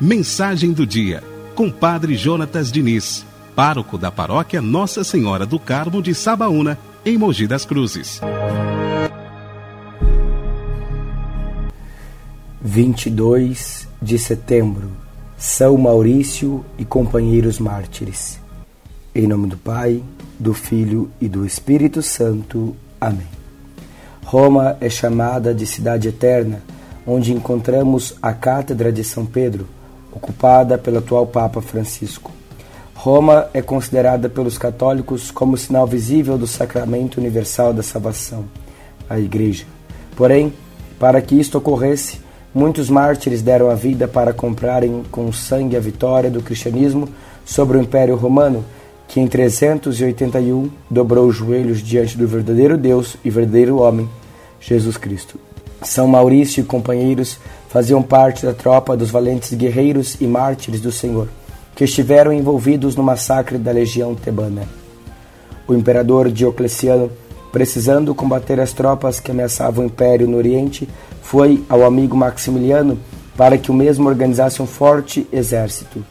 Mensagem do dia, com Padre Jonatas Diniz, pároco da paróquia Nossa Senhora do Carmo de Sabaúna, em Mogi das Cruzes. 22 de setembro, São Maurício e companheiros mártires. Em nome do Pai, do Filho e do Espírito Santo. Amém. Roma é chamada de cidade eterna, onde encontramos a Cátedra de São Pedro, ocupada pelo atual Papa Francisco. Roma é considerada pelos católicos como sinal visível do sacramento universal da salvação, a Igreja. Porém, para que isto ocorresse, muitos mártires deram a vida para comprarem com sangue a vitória do cristianismo sobre o Império Romano, que em 381 dobrou os joelhos diante do verdadeiro Deus e verdadeiro homem, Jesus Cristo. São Maurício e companheiros faziam parte da tropa dos valentes guerreiros e mártires do Senhor, que estiveram envolvidos no massacre da legião tebana. O imperador Diocleciano, precisando combater as tropas que ameaçavam o império no Oriente, foi ao amigo Maximiliano para que o mesmo organizasse um forte exército.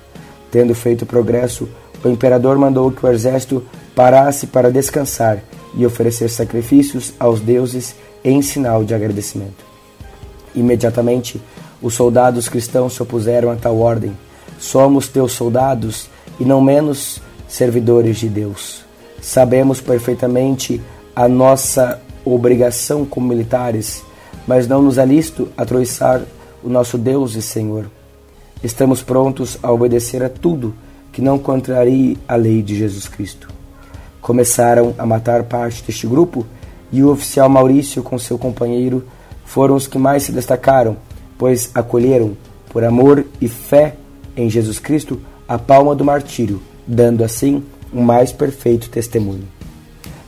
Tendo feito progresso, o imperador mandou que o exército parasse para descansar e oferecer sacrifícios aos deuses em sinal de agradecimento. Imediatamente, os soldados cristãos se opuseram a tal ordem. Somos teus soldados e não menos servidores de Deus. Sabemos perfeitamente a nossa obrigação como militares, mas não nos é lícito atroiçar o nosso Deus e Senhor. Estamos prontos a obedecer a tudo que não contrarie a lei de Jesus Cristo. Começaram a matar parte deste grupo e o oficial Maurício com seu companheiro foram os que mais se destacaram, pois acolheram, por amor e fé em Jesus Cristo, a palma do martírio, dando assim um mais perfeito testemunho.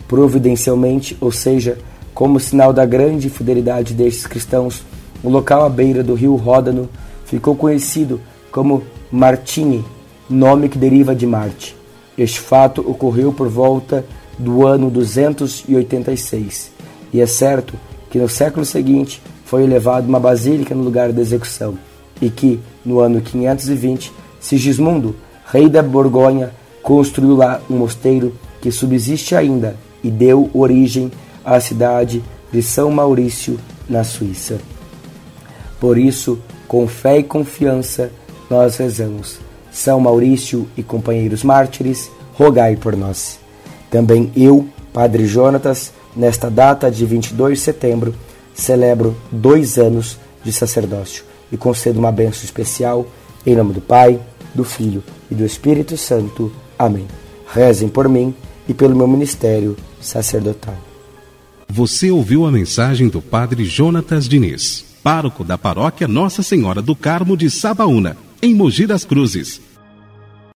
Providencialmente, ou seja, como sinal da grande fidelidade destes cristãos, o local à beira do rio Ródano ficou conhecido como Martini, nome que deriva de Marte. Este fato ocorreu por volta do ano 286, e é certo que no século seguinte foi elevada uma basílica no lugar da execução, e que, no ano 520, Sigismundo, rei da Borgonha, construiu lá um mosteiro que subsiste ainda e deu origem à cidade de São Maurício, na Suíça. Por isso, com fé e confiança, nós rezamos. São Maurício e companheiros mártires, rogai por nós. Também eu, Padre Jonatas, nesta data de 22 de setembro, celebro dois anos de sacerdócio e concedo uma bênção especial em nome do Pai, do Filho e do Espírito Santo. Amém. Rezem por mim e pelo meu ministério sacerdotal. Você ouviu a mensagem do Padre Jonatas Diniz, pároco da paróquia Nossa Senhora do Carmo de Sabaúna, em Mogi das Cruzes.